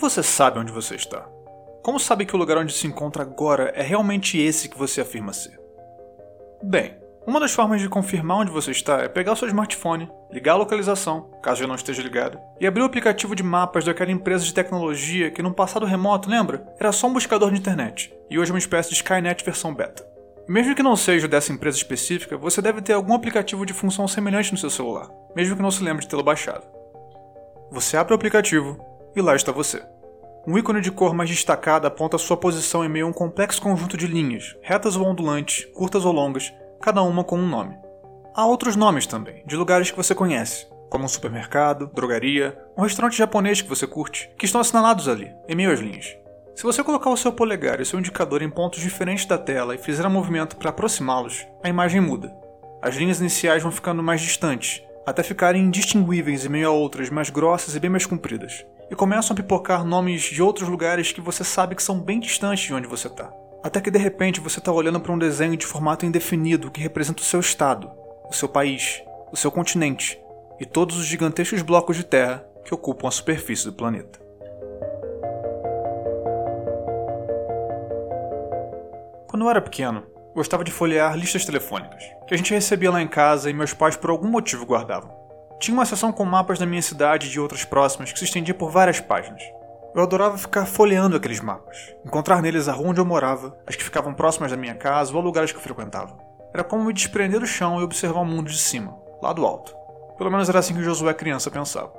você sabe onde você está? Como sabe que o lugar onde se encontra agora é realmente esse que você afirma ser? Bem, uma das formas de confirmar onde você está é pegar o seu smartphone, ligar a localização, caso já não esteja ligado, e abrir o aplicativo de mapas daquela empresa de tecnologia que, num passado remoto, lembra? Era só um buscador de internet, e hoje é uma espécie de Skynet versão beta. Mesmo que não seja dessa empresa específica, você deve ter algum aplicativo de função semelhante no seu celular, mesmo que não se lembre de tê-lo baixado. Você abre o aplicativo e lá está você. Um ícone de cor mais destacada aponta sua posição em meio a um complexo conjunto de linhas, retas ou ondulantes, curtas ou longas, cada uma com um nome. Há outros nomes também, de lugares que você conhece, como um supermercado, drogaria, um restaurante japonês que você curte, que estão assinalados ali, em meio às linhas. Se você colocar o seu polegar e o seu indicador em pontos diferentes da tela e fizer um movimento para aproximá-los, a imagem muda. As linhas iniciais vão ficando mais distantes, até ficarem indistinguíveis em meio a outras mais grossas e bem mais compridas e começam a pipocar nomes de outros lugares que você sabe que são bem distantes de onde você está. Até que de repente você está olhando para um desenho de formato indefinido que representa o seu estado, o seu país, o seu continente e todos os gigantescos blocos de terra que ocupam a superfície do planeta. Quando eu era pequeno, gostava de folhear listas telefônicas, que a gente recebia lá em casa e meus pais por algum motivo guardavam. Tinha uma seção com mapas da minha cidade e de outras próximas que se estendia por várias páginas. Eu adorava ficar folheando aqueles mapas, encontrar neles a rua onde eu morava, as que ficavam próximas da minha casa ou lugares que eu frequentava. Era como me desprender do chão e observar o mundo de cima, lá do alto. Pelo menos era assim que Josué criança pensava.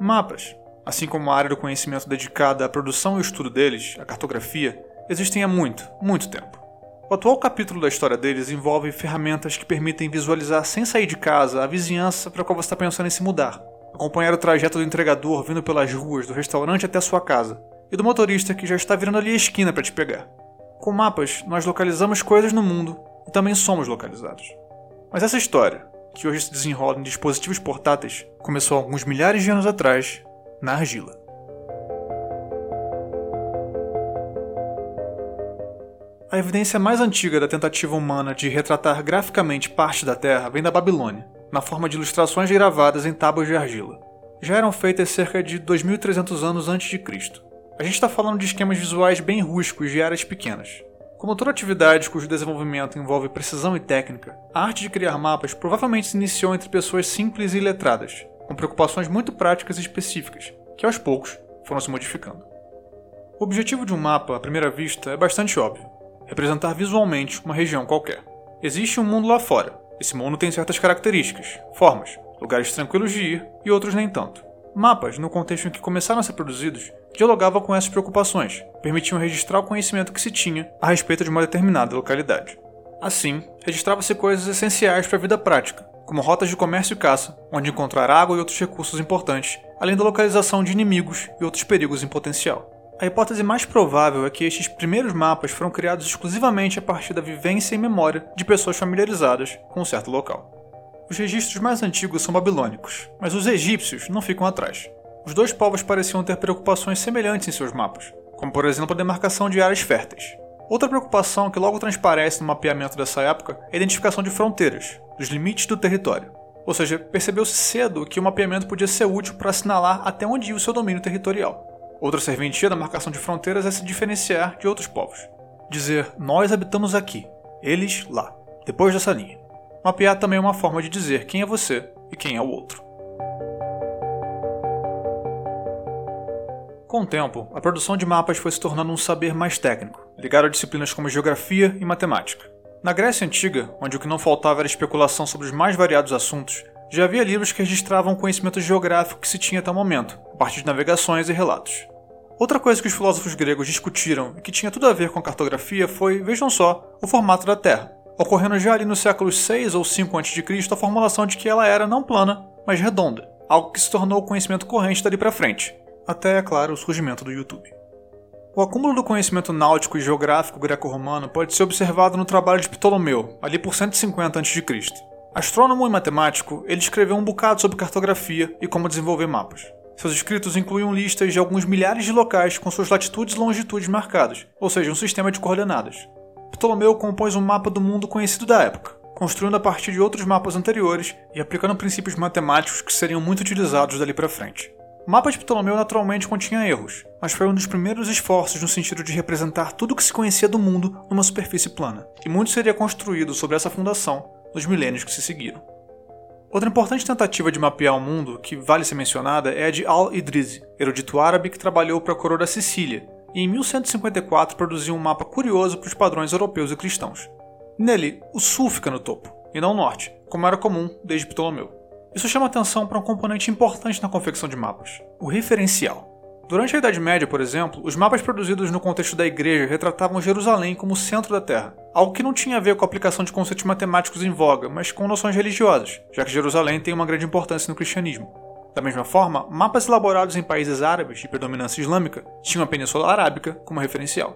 Mapas, assim como a área do conhecimento dedicada à produção e estudo deles, a cartografia, existem há muito, muito tempo. O atual capítulo da história deles envolve ferramentas que permitem visualizar sem sair de casa a vizinhança para qual você está pensando em se mudar, acompanhar o trajeto do entregador vindo pelas ruas do restaurante até a sua casa, e do motorista que já está virando ali a esquina para te pegar. Com mapas, nós localizamos coisas no mundo e também somos localizados. Mas essa história, que hoje se desenrola em dispositivos portáteis, começou alguns milhares de anos atrás, na argila. A evidência mais antiga da tentativa humana de retratar graficamente parte da Terra vem da Babilônia, na forma de ilustrações gravadas em tábuas de argila. Já eram feitas cerca de 2.300 anos antes de Cristo. A gente está falando de esquemas visuais bem rústicos de áreas pequenas. Como toda atividade cujo desenvolvimento envolve precisão e técnica, a arte de criar mapas provavelmente se iniciou entre pessoas simples e iletradas, com preocupações muito práticas e específicas, que aos poucos foram se modificando. O objetivo de um mapa, à primeira vista, é bastante óbvio representar visualmente uma região qualquer. Existe um mundo lá fora. Esse mundo tem certas características, formas, lugares tranquilos de ir e outros nem tanto. Mapas, no contexto em que começaram a ser produzidos, dialogavam com essas preocupações, permitiam registrar o conhecimento que se tinha a respeito de uma determinada localidade. Assim, registrava-se coisas essenciais para a vida prática, como rotas de comércio e caça, onde encontrar água e outros recursos importantes, além da localização de inimigos e outros perigos em potencial. A hipótese mais provável é que estes primeiros mapas foram criados exclusivamente a partir da vivência e memória de pessoas familiarizadas com um certo local. Os registros mais antigos são babilônicos, mas os egípcios não ficam atrás. Os dois povos pareciam ter preocupações semelhantes em seus mapas, como por exemplo a demarcação de áreas férteis. Outra preocupação que logo transparece no mapeamento dessa época é a identificação de fronteiras, dos limites do território. Ou seja, percebeu-se cedo que o mapeamento podia ser útil para assinalar até onde ia o seu domínio territorial. Outra serventia da marcação de fronteiras é se diferenciar de outros povos. Dizer nós habitamos aqui, eles lá, depois dessa linha. Mapear também é uma forma de dizer quem é você e quem é o outro. Com o tempo, a produção de mapas foi se tornando um saber mais técnico, ligado a disciplinas como geografia e matemática. Na Grécia Antiga, onde o que não faltava era especulação sobre os mais variados assuntos, já havia livros que registravam o conhecimento geográfico que se tinha até o momento, a partir de navegações e relatos. Outra coisa que os filósofos gregos discutiram e que tinha tudo a ver com a cartografia foi, vejam só, o formato da Terra, ocorrendo já ali nos séculos 6 ou 5 a.C. a formulação de que ela era não plana, mas redonda, algo que se tornou o conhecimento corrente dali para frente, até, é claro, o surgimento do YouTube. O acúmulo do conhecimento náutico e geográfico greco-romano pode ser observado no trabalho de Ptolomeu, ali por 150 a.C. Astrônomo e matemático, ele escreveu um bocado sobre cartografia e como desenvolver mapas. Seus escritos incluíam listas de alguns milhares de locais com suas latitudes e longitudes marcadas, ou seja, um sistema de coordenadas. Ptolomeu compôs um mapa do mundo conhecido da época, construindo a partir de outros mapas anteriores e aplicando princípios matemáticos que seriam muito utilizados dali para frente. O mapa de Ptolomeu naturalmente continha erros, mas foi um dos primeiros esforços no sentido de representar tudo o que se conhecia do mundo numa superfície plana, e muito seria construído sobre essa fundação nos milênios que se seguiram. Outra importante tentativa de mapear o mundo, que vale ser mencionada, é a de Al-Idrizi, erudito árabe que trabalhou para a coroa da Sicília, e em 1154 produziu um mapa curioso para os padrões europeus e cristãos. Nele, o sul fica no topo, e não o norte, como era comum desde Ptolomeu. Isso chama atenção para um componente importante na confecção de mapas: o referencial. Durante a Idade Média, por exemplo, os mapas produzidos no contexto da igreja retratavam Jerusalém como o centro da Terra, algo que não tinha a ver com a aplicação de conceitos matemáticos em voga, mas com noções religiosas, já que Jerusalém tem uma grande importância no cristianismo. Da mesma forma, mapas elaborados em países árabes de predominância islâmica tinham a Península Arábica como referencial.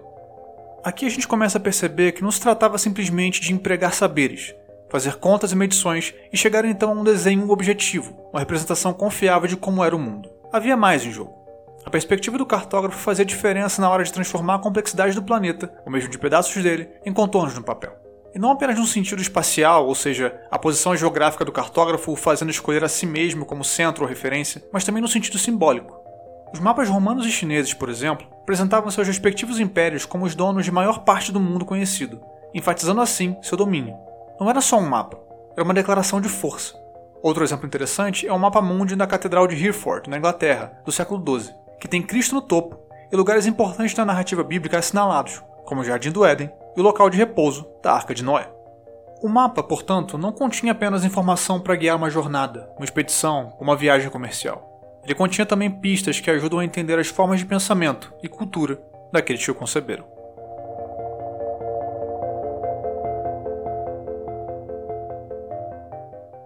Aqui a gente começa a perceber que não se tratava simplesmente de empregar saberes, fazer contas e medições e chegar então a um desenho objetivo, uma representação confiável de como era o mundo. Havia mais em jogo. A perspectiva do cartógrafo fazia diferença na hora de transformar a complexidade do planeta, ou mesmo de pedaços dele, em contornos no papel. E não apenas no sentido espacial, ou seja, a posição geográfica do cartógrafo o fazendo escolher a si mesmo como centro ou referência, mas também no sentido simbólico. Os mapas romanos e chineses, por exemplo, apresentavam seus respectivos impérios como os donos de maior parte do mundo conhecido, enfatizando assim seu domínio. Não era só um mapa, era uma declaração de força. Outro exemplo interessante é o mapa mundi da Catedral de Hereford, na Inglaterra, do século XII, que tem Cristo no topo e lugares importantes da narrativa bíblica assinalados, como o Jardim do Éden e o local de repouso da Arca de Noé. O mapa, portanto, não continha apenas informação para guiar uma jornada, uma expedição ou uma viagem comercial. Ele continha também pistas que ajudam a entender as formas de pensamento e cultura daqueles que o conceberam.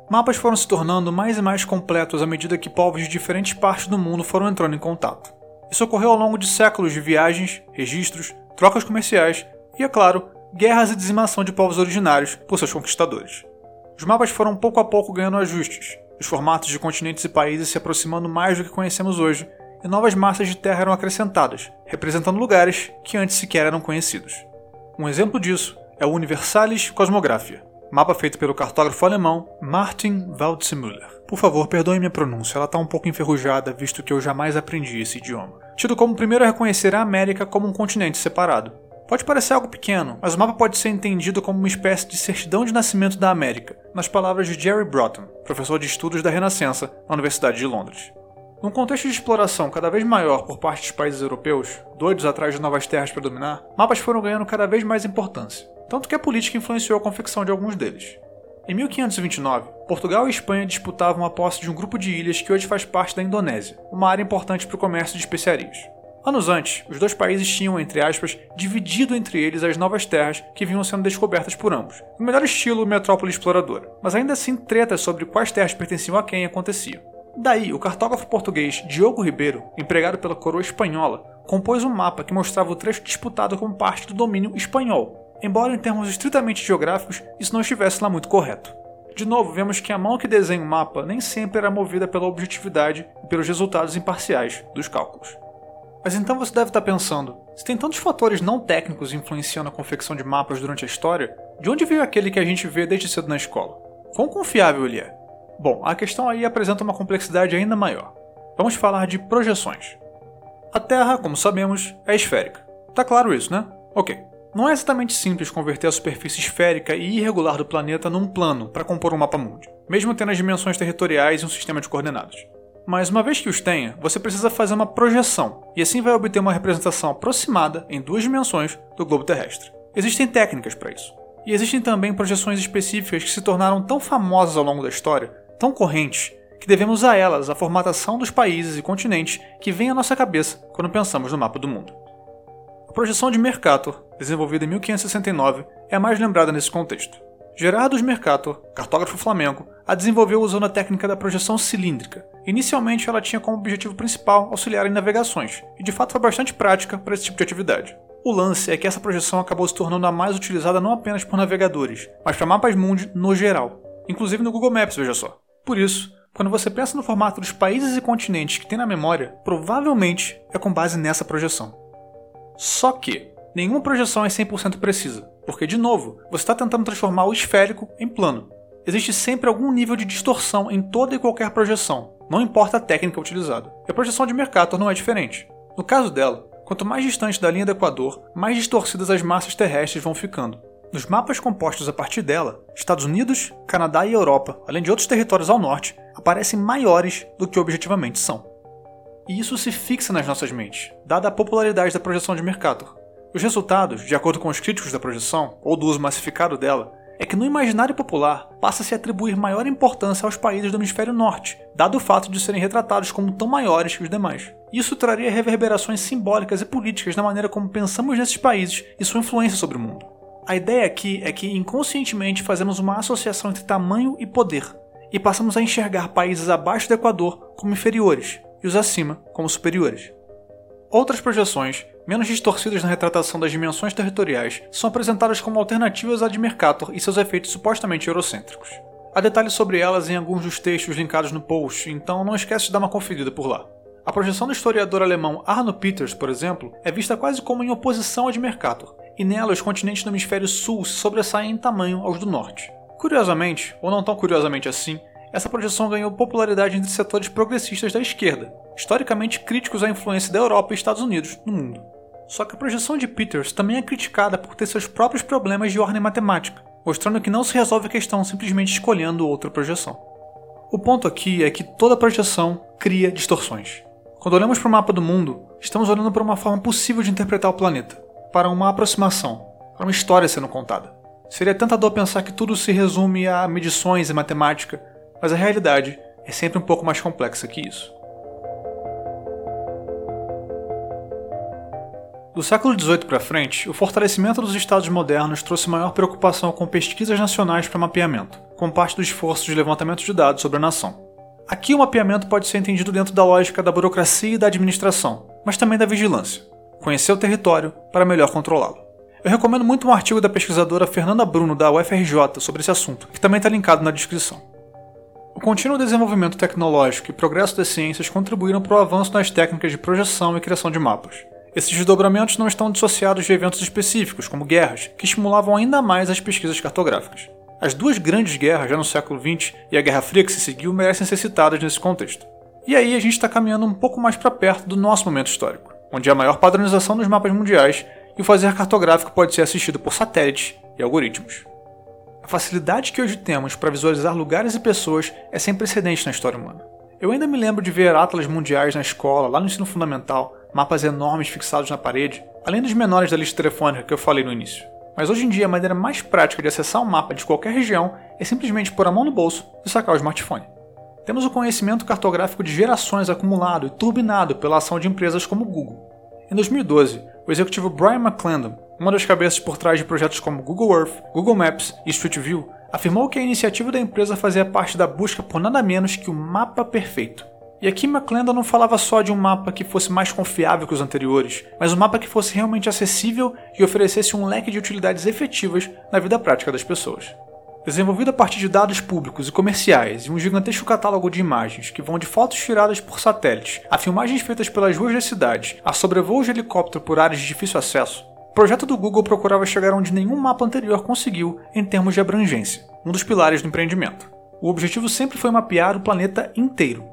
Mapas foram se tornando mais e mais completos à medida que povos de diferentes partes do mundo foram entrando em contato. Isso ocorreu ao longo de séculos de viagens, registros, trocas comerciais e, é claro, guerras e dizimação de povos originários por seus conquistadores. Os mapas foram pouco a pouco ganhando ajustes, os formatos de continentes e países se aproximando mais do que conhecemos hoje, e novas massas de terra eram acrescentadas, representando lugares que antes sequer eram conhecidos. Um exemplo disso é o Universalis Cosmographia, Mapa feito pelo cartógrafo alemão Martin Waldseemüller. Por favor, perdoe minha pronúncia, ela está um pouco enferrujada, visto que eu jamais aprendi esse idioma. Tido como primeiro a reconhecer a América como um continente separado. Pode parecer algo pequeno, mas o mapa pode ser entendido como uma espécie de certidão de nascimento da América, nas palavras de Jerry Broughton, professor de estudos da Renascença na Universidade de Londres. Num contexto de exploração cada vez maior por parte dos países europeus, doidos atrás de novas terras para dominar, mapas foram ganhando cada vez mais importância tanto que a política influenciou a confecção de alguns deles. Em 1529, Portugal e Espanha disputavam a posse de um grupo de ilhas que hoje faz parte da Indonésia, uma área importante para o comércio de especiarias. Anos antes, os dois países tinham, entre aspas, dividido entre eles as novas terras que vinham sendo descobertas por ambos, no melhor estilo metrópole exploradora, mas ainda assim tretas sobre quais terras pertenciam a quem aconteciam. Daí, o cartógrafo português Diogo Ribeiro, empregado pela coroa espanhola, compôs um mapa que mostrava o trecho disputado como parte do domínio espanhol, embora em termos estritamente geográficos isso não estivesse lá muito correto. De novo, vemos que a mão que desenha o mapa nem sempre era movida pela objetividade e pelos resultados imparciais dos cálculos. Mas então você deve estar pensando: se tem tantos fatores não técnicos influenciando a confecção de mapas durante a história, de onde veio aquele que a gente vê desde cedo na escola? Quão confiável ele é? Bom, a questão aí apresenta uma complexidade ainda maior. Vamos falar de projeções. A Terra, como sabemos, é esférica. Tá claro isso, né? Ok. Não é exatamente simples converter a superfície esférica e irregular do planeta num plano para compor um mapa mundi, mesmo tendo as dimensões territoriais e um sistema de coordenadas. Mas uma vez que os tenha, você precisa fazer uma projeção, e assim vai obter uma representação aproximada em duas dimensões do globo terrestre. Existem técnicas para isso. E existem também projeções específicas que se tornaram tão famosas ao longo da história, tão correntes, que devemos a elas a formatação dos países e continentes que vem à nossa cabeça quando pensamos no mapa do mundo. Projeção de Mercator, desenvolvida em 1569, é a mais lembrada nesse contexto. Gerardus Mercator, cartógrafo flamengo, a desenvolveu usando a técnica da projeção cilíndrica. Inicialmente, ela tinha como objetivo principal auxiliar em navegações, e de fato foi bastante prática para esse tipo de atividade. O lance é que essa projeção acabou se tornando a mais utilizada não apenas por navegadores, mas para mapas mundi no geral, inclusive no Google Maps, veja só. Por isso, quando você pensa no formato dos países e continentes que tem na memória, provavelmente é com base nessa projeção. Só que nenhuma projeção é 100% precisa, porque, de novo, você está tentando transformar o esférico em plano. Existe sempre algum nível de distorção em toda e qualquer projeção, não importa a técnica utilizada. E a projeção de Mercator não é diferente. No caso dela, quanto mais distante da linha do Equador, mais distorcidas as massas terrestres vão ficando. Nos mapas compostos a partir dela, Estados Unidos, Canadá e Europa, além de outros territórios ao norte, aparecem maiores do que objetivamente são. E isso se fixa nas nossas mentes, dada a popularidade da projeção de Mercator. Os resultados, de acordo com os críticos da projeção, ou do uso massificado dela, é que no imaginário popular passa a se atribuir maior importância aos países do hemisfério norte, dado o fato de serem retratados como tão maiores que os demais. Isso traria reverberações simbólicas e políticas na maneira como pensamos nesses países e sua influência sobre o mundo. A ideia aqui é que inconscientemente fazemos uma associação entre tamanho e poder, e passamos a enxergar países abaixo do Equador como inferiores e os acima como superiores. Outras projeções, menos distorcidas na retratação das dimensões territoriais, são apresentadas como alternativas à de Mercator e seus efeitos supostamente eurocêntricos. Há detalhes sobre elas em alguns dos textos linkados no post, então não esquece de dar uma conferida por lá. A projeção do historiador alemão Arno Peters, por exemplo, é vista quase como em oposição à de Mercator, e nela os continentes do hemisfério sul se sobressaem em tamanho aos do norte. Curiosamente, ou não tão curiosamente assim, essa projeção ganhou popularidade entre setores progressistas da esquerda, historicamente críticos à influência da Europa e Estados Unidos no mundo. Só que a projeção de Peters também é criticada por ter seus próprios problemas de ordem matemática, mostrando que não se resolve a questão simplesmente escolhendo outra projeção. O ponto aqui é que toda projeção cria distorções. Quando olhamos para o mapa do mundo, estamos olhando para uma forma possível de interpretar o planeta, para uma aproximação, para uma história sendo contada. Seria tentador pensar que tudo se resume a medições e matemática, mas a realidade é sempre um pouco mais complexa que isso. Do século XVIII para frente, o fortalecimento dos estados modernos trouxe maior preocupação com pesquisas nacionais para mapeamento, como parte do esforço de levantamento de dados sobre a nação. Aqui o mapeamento pode ser entendido dentro da lógica da burocracia e da administração, mas também da vigilância. Conhecer o território para melhor controlá-lo. Eu recomendo muito um artigo da pesquisadora Fernanda Bruno, da UFRJ, sobre esse assunto, que também está linkado na descrição. O contínuo desenvolvimento tecnológico e progresso das ciências contribuíram para o avanço nas técnicas de projeção e criação de mapas. Esses desdobramentos não estão dissociados de eventos específicos, como guerras, que estimulavam ainda mais as pesquisas cartográficas. As duas grandes guerras, já no século XX, e a Guerra Fria que se seguiu, merecem ser citadas nesse contexto. E aí a gente está caminhando um pouco mais para perto do nosso momento histórico, onde há maior padronização dos mapas mundiais e o fazer cartográfico pode ser assistido por satélites e algoritmos. A facilidade que hoje temos para visualizar lugares e pessoas é sem precedente na história humana. Eu ainda me lembro de ver atlas mundiais na escola, lá no ensino fundamental, mapas enormes fixados na parede, além dos menores da lista telefônica que eu falei no início. Mas hoje em dia a maneira mais prática de acessar um mapa de qualquer região é simplesmente pôr a mão no bolso e sacar o smartphone. Temos o conhecimento cartográfico de gerações acumulado e turbinado pela ação de empresas como Google. Em 2012, o executivo Brian McClendon uma das cabeças por trás de projetos como Google Earth, Google Maps e Street View, afirmou que a iniciativa da empresa fazia parte da busca por nada menos que o mapa perfeito. E aqui McClendon não falava só de um mapa que fosse mais confiável que os anteriores, mas um mapa que fosse realmente acessível e oferecesse um leque de utilidades efetivas na vida prática das pessoas. Desenvolvido a partir de dados públicos e comerciais e um gigantesco catálogo de imagens que vão de fotos tiradas por satélites a filmagens feitas pelas ruas das cidades a sobrevoos de helicóptero por áreas de difícil acesso, projeto do Google procurava chegar onde nenhum mapa anterior conseguiu em termos de abrangência, um dos pilares do empreendimento. O objetivo sempre foi mapear o planeta inteiro.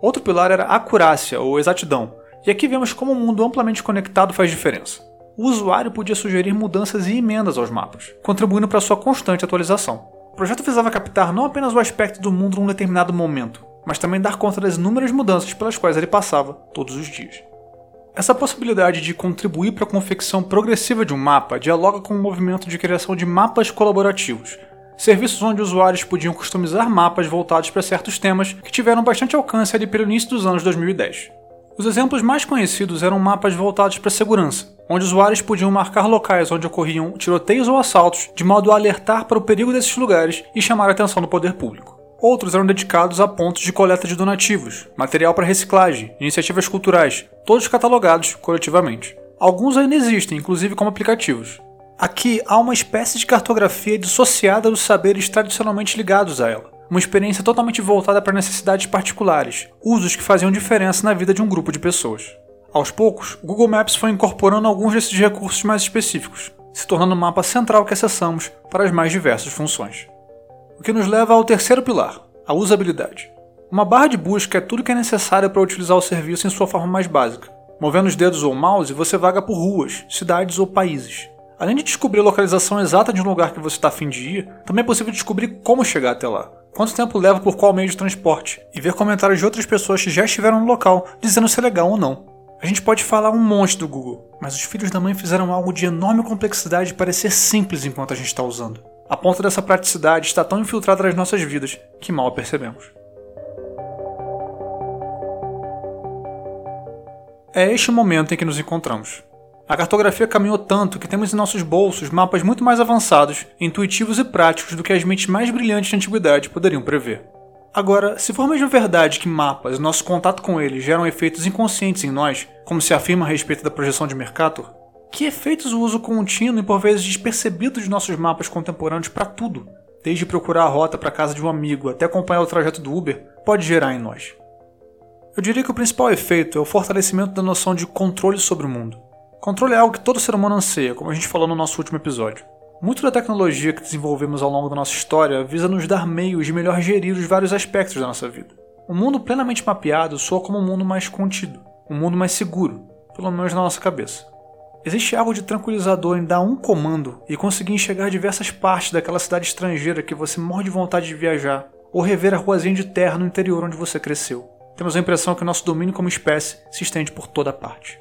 Outro pilar era a acurácia ou exatidão, e aqui vemos como um mundo amplamente conectado faz diferença. O usuário podia sugerir mudanças e emendas aos mapas, contribuindo para sua constante atualização. O projeto visava captar não apenas o aspecto do mundo num determinado momento, mas também dar conta das inúmeras mudanças pelas quais ele passava todos os dias. Essa possibilidade de contribuir para a confecção progressiva de um mapa dialoga com o movimento de criação de mapas colaborativos, serviços onde usuários podiam customizar mapas voltados para certos temas que tiveram bastante alcance ali pelo início dos anos 2010. Os exemplos mais conhecidos eram mapas voltados para segurança, onde usuários podiam marcar locais onde ocorriam tiroteios ou assaltos, de modo a alertar para o perigo desses lugares e chamar a atenção do poder público. Outros eram dedicados a pontos de coleta de donativos, material para reciclagem, iniciativas culturais, todos catalogados coletivamente. Alguns ainda existem, inclusive como aplicativos. Aqui há uma espécie de cartografia dissociada dos saberes tradicionalmente ligados a ela, uma experiência totalmente voltada para necessidades particulares, usos que faziam diferença na vida de um grupo de pessoas. Aos poucos, o Google Maps foi incorporando alguns desses recursos mais específicos, se tornando o mapa central que acessamos para as mais diversas funções. O que nos leva ao terceiro pilar, a usabilidade. Uma barra de busca é tudo que é necessário para utilizar o serviço em sua forma mais básica. Movendo os dedos ou o mouse, você vaga por ruas, cidades ou países. Além de descobrir a localização exata de um lugar que você está a fim de ir, também é possível descobrir como chegar até lá, quanto tempo leva por qual meio de transporte, e ver comentários de outras pessoas que já estiveram no local dizendo se é legal ou não. A gente pode falar um monte do Google, mas os filhos da mãe fizeram algo de enorme complexidade parecer simples enquanto a gente está usando. A ponta dessa praticidade está tão infiltrada nas nossas vidas que mal a percebemos. É este o momento em que nos encontramos. A cartografia caminhou tanto que temos em nossos bolsos mapas muito mais avançados, intuitivos e práticos do que as mentes mais brilhantes da antiguidade poderiam prever. Agora, se for mesmo verdade que mapas e nosso contato com eles geram efeitos inconscientes em nós, como se afirma a respeito da projeção de Mercator, que efeitos o uso contínuo e por vezes despercebido de nossos mapas contemporâneos para tudo, desde procurar a rota para a casa de um amigo até acompanhar o trajeto do Uber, pode gerar em nós? Eu diria que o principal efeito é o fortalecimento da noção de controle sobre o mundo. Controle é algo que todo ser humano anseia, como a gente falou no nosso último episódio. Muito da tecnologia que desenvolvemos ao longo da nossa história visa nos dar meios de melhor gerir os vários aspectos da nossa vida. Um mundo plenamente mapeado soa como um mundo mais contido, um mundo mais seguro, pelo menos na nossa cabeça. Existe algo de tranquilizador em dar um comando e conseguir enxergar diversas partes daquela cidade estrangeira que você morre de vontade de viajar, ou rever a ruazinha de terra no interior onde você cresceu temos a impressão que nosso domínio como espécie se estende por toda parte.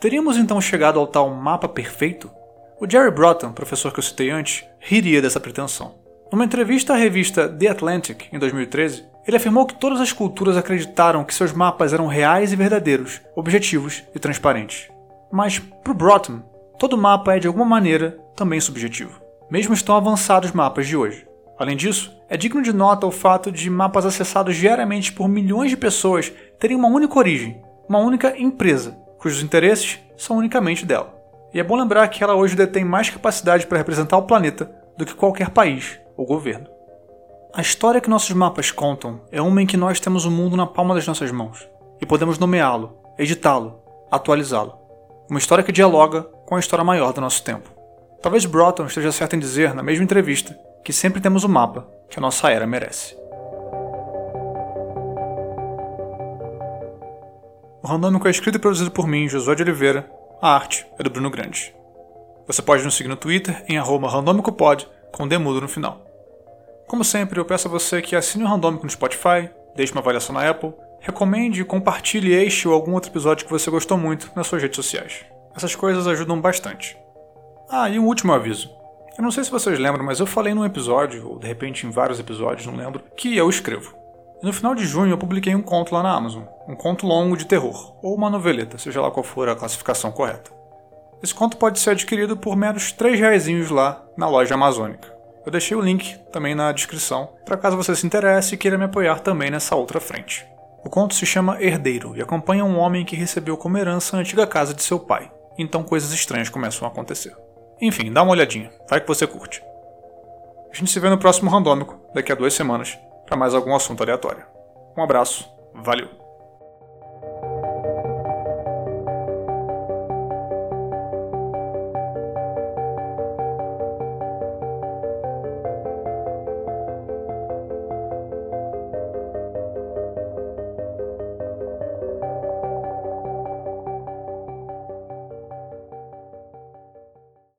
Teríamos então chegado ao tal mapa perfeito? O Jerry Broughton, professor que eu citei antes, riria dessa pretensão. Numa entrevista à revista The Atlantic, em 2013, ele afirmou que todas as culturas acreditaram que seus mapas eram reais e verdadeiros, objetivos e transparentes. Mas, para Broughton, todo mapa é de alguma maneira também subjetivo, mesmo os tão avançados mapas de hoje. Além disso, é digno de nota o fato de mapas acessados diariamente por milhões de pessoas terem uma única origem, uma única empresa, cujos interesses são unicamente dela. E é bom lembrar que ela hoje detém mais capacidade para representar o planeta do que qualquer país ou governo. A história que nossos mapas contam é uma em que nós temos o mundo na palma das nossas mãos e podemos nomeá-lo, editá-lo, atualizá-lo. Uma história que dialoga com a história maior do nosso tempo. Talvez Broughton esteja certo em dizer, na mesma entrevista, que sempre temos o mapa que a nossa era merece. O Randômico é escrito e produzido por mim, Josué de Oliveira. A arte é do Bruno Grande. Você pode nos seguir no Twitter em randômicopod com demudo no final. Como sempre, eu peço a você que assine o Randômico no Spotify, deixe uma avaliação na Apple, recomende e compartilhe este ou algum outro episódio que você gostou muito nas suas redes sociais. Essas coisas ajudam bastante. Ah, e um último aviso. Eu não sei se vocês lembram, mas eu falei num episódio, ou de repente em vários episódios, não lembro, que eu escrevo. No final de junho eu publiquei um conto lá na Amazon, um conto longo de terror, ou uma noveleta, seja lá qual for a classificação correta. Esse conto pode ser adquirido por meros 3 reais lá na loja amazônica. Eu deixei o link também na descrição, para caso você se interesse e queira me apoiar também nessa outra frente. O conto se chama Herdeiro e acompanha um homem que recebeu como herança a antiga casa de seu pai. Então coisas estranhas começam a acontecer. Enfim, dá uma olhadinha, vai que você curte. A gente se vê no próximo Randômico, daqui a duas semanas, para mais algum assunto aleatório. Um abraço, valeu!